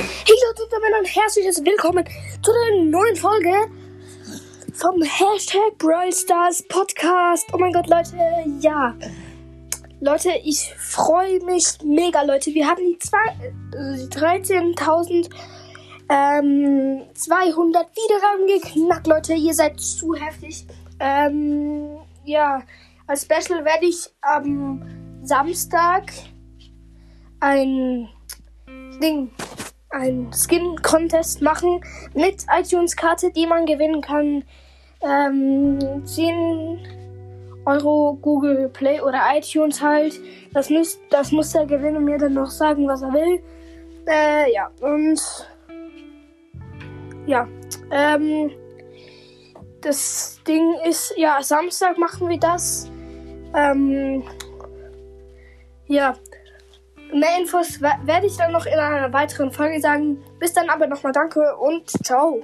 und damit ein herzliches Willkommen zu der neuen Folge vom Hashtag Brawl Stars Podcast. Oh mein Gott, Leute, ja. Leute, ich freue mich mega, Leute. Wir haben die zwei- äh, 13.000 ähm, 200 Wiedergaben geknackt, Leute. Ihr seid zu heftig. Ähm, ja, als Special werde ich am Samstag ein Ding, ein Skin-Contest machen mit iTunes-Karte, die man gewinnen kann. Ähm, 10 Euro Google Play oder iTunes halt. Das, müsst, das muss der Gewinner mir dann noch sagen, was er will. Äh, ja, und ja, ähm, das Ding ist, ja, Samstag machen wir das. Ähm, ja, mehr Infos we- werde ich dann noch in einer weiteren Folge sagen. Bis dann aber nochmal danke und ciao.